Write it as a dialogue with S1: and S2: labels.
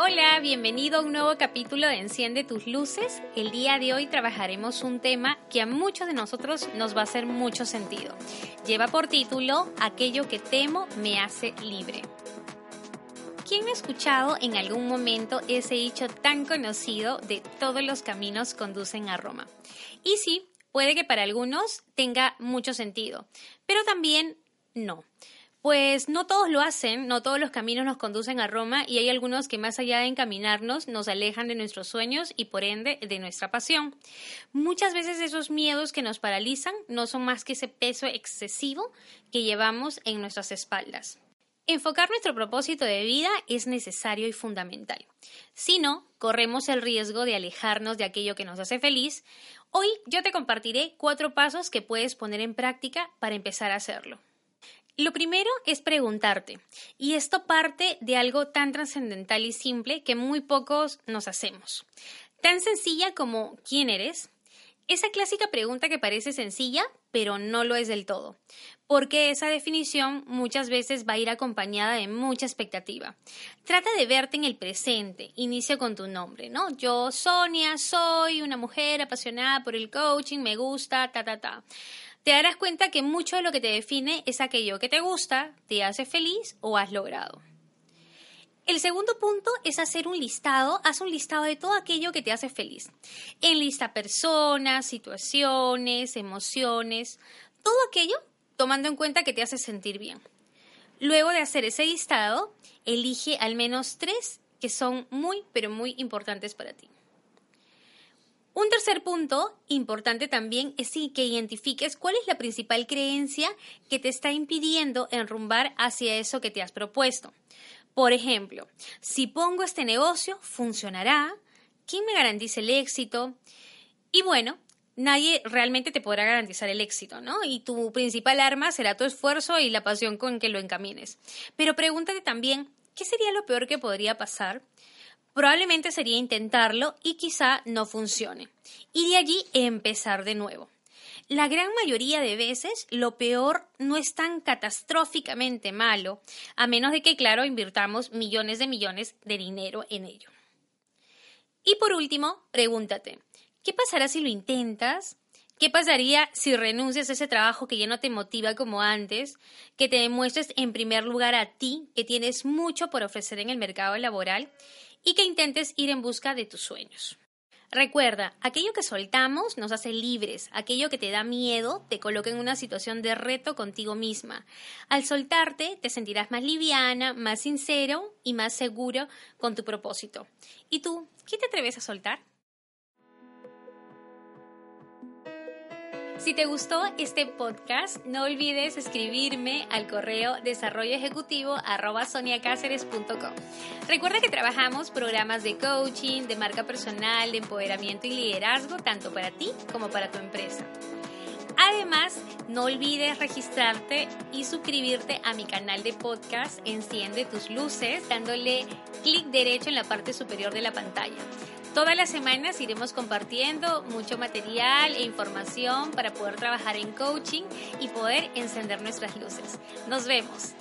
S1: Hola, bienvenido a un nuevo capítulo de Enciende tus luces. El día de hoy trabajaremos un tema que a muchos de nosotros nos va a hacer mucho sentido. Lleva por título Aquello que temo me hace libre. ¿Quién ha escuchado en algún momento ese dicho tan conocido de todos los caminos conducen a Roma? Y sí, puede que para algunos tenga mucho sentido, pero también no. Pues no todos lo hacen, no todos los caminos nos conducen a Roma y hay algunos que más allá de encaminarnos nos alejan de nuestros sueños y por ende de nuestra pasión. Muchas veces esos miedos que nos paralizan no son más que ese peso excesivo que llevamos en nuestras espaldas. Enfocar nuestro propósito de vida es necesario y fundamental. Si no, corremos el riesgo de alejarnos de aquello que nos hace feliz. Hoy yo te compartiré cuatro pasos que puedes poner en práctica para empezar a hacerlo. Lo primero es preguntarte, y esto parte de algo tan trascendental y simple que muy pocos nos hacemos. Tan sencilla como ¿quién eres? Esa clásica pregunta que parece sencilla, pero no lo es del todo, porque esa definición muchas veces va a ir acompañada de mucha expectativa. Trata de verte en el presente, inicia con tu nombre, ¿no? Yo, Sonia, soy una mujer apasionada por el coaching, me gusta, ta, ta, ta te darás cuenta que mucho de lo que te define es aquello que te gusta, te hace feliz o has logrado. El segundo punto es hacer un listado, haz un listado de todo aquello que te hace feliz. Enlista personas, situaciones, emociones, todo aquello tomando en cuenta que te hace sentir bien. Luego de hacer ese listado, elige al menos tres que son muy, pero muy importantes para ti. Un tercer punto importante también es que identifiques cuál es la principal creencia que te está impidiendo enrumbar hacia eso que te has propuesto. Por ejemplo, si pongo este negocio, ¿funcionará? ¿Quién me garantiza el éxito? Y bueno, nadie realmente te podrá garantizar el éxito, ¿no? Y tu principal arma será tu esfuerzo y la pasión con que lo encamines. Pero pregúntate también, ¿qué sería lo peor que podría pasar? probablemente sería intentarlo y quizá no funcione. Y de allí empezar de nuevo. La gran mayoría de veces lo peor no es tan catastróficamente malo, a menos de que, claro, invirtamos millones de millones de dinero en ello. Y por último, pregúntate, ¿qué pasará si lo intentas? ¿Qué pasaría si renuncias a ese trabajo que ya no te motiva como antes? Que te demuestres en primer lugar a ti que tienes mucho por ofrecer en el mercado laboral y que intentes ir en busca de tus sueños. Recuerda, aquello que soltamos nos hace libres, aquello que te da miedo te coloca en una situación de reto contigo misma. Al soltarte te sentirás más liviana, más sincero y más seguro con tu propósito. ¿Y tú, qué te atreves a soltar? Si te gustó este podcast, no olvides escribirme al correo desarrolloejecutivo.com. Recuerda que trabajamos programas de coaching, de marca personal, de empoderamiento y liderazgo, tanto para ti como para tu empresa. Además, no olvides registrarte y suscribirte a mi canal de podcast Enciende tus luces dándole clic derecho en la parte superior de la pantalla. Todas las semanas iremos compartiendo mucho material e información para poder trabajar en coaching y poder encender nuestras luces. Nos vemos.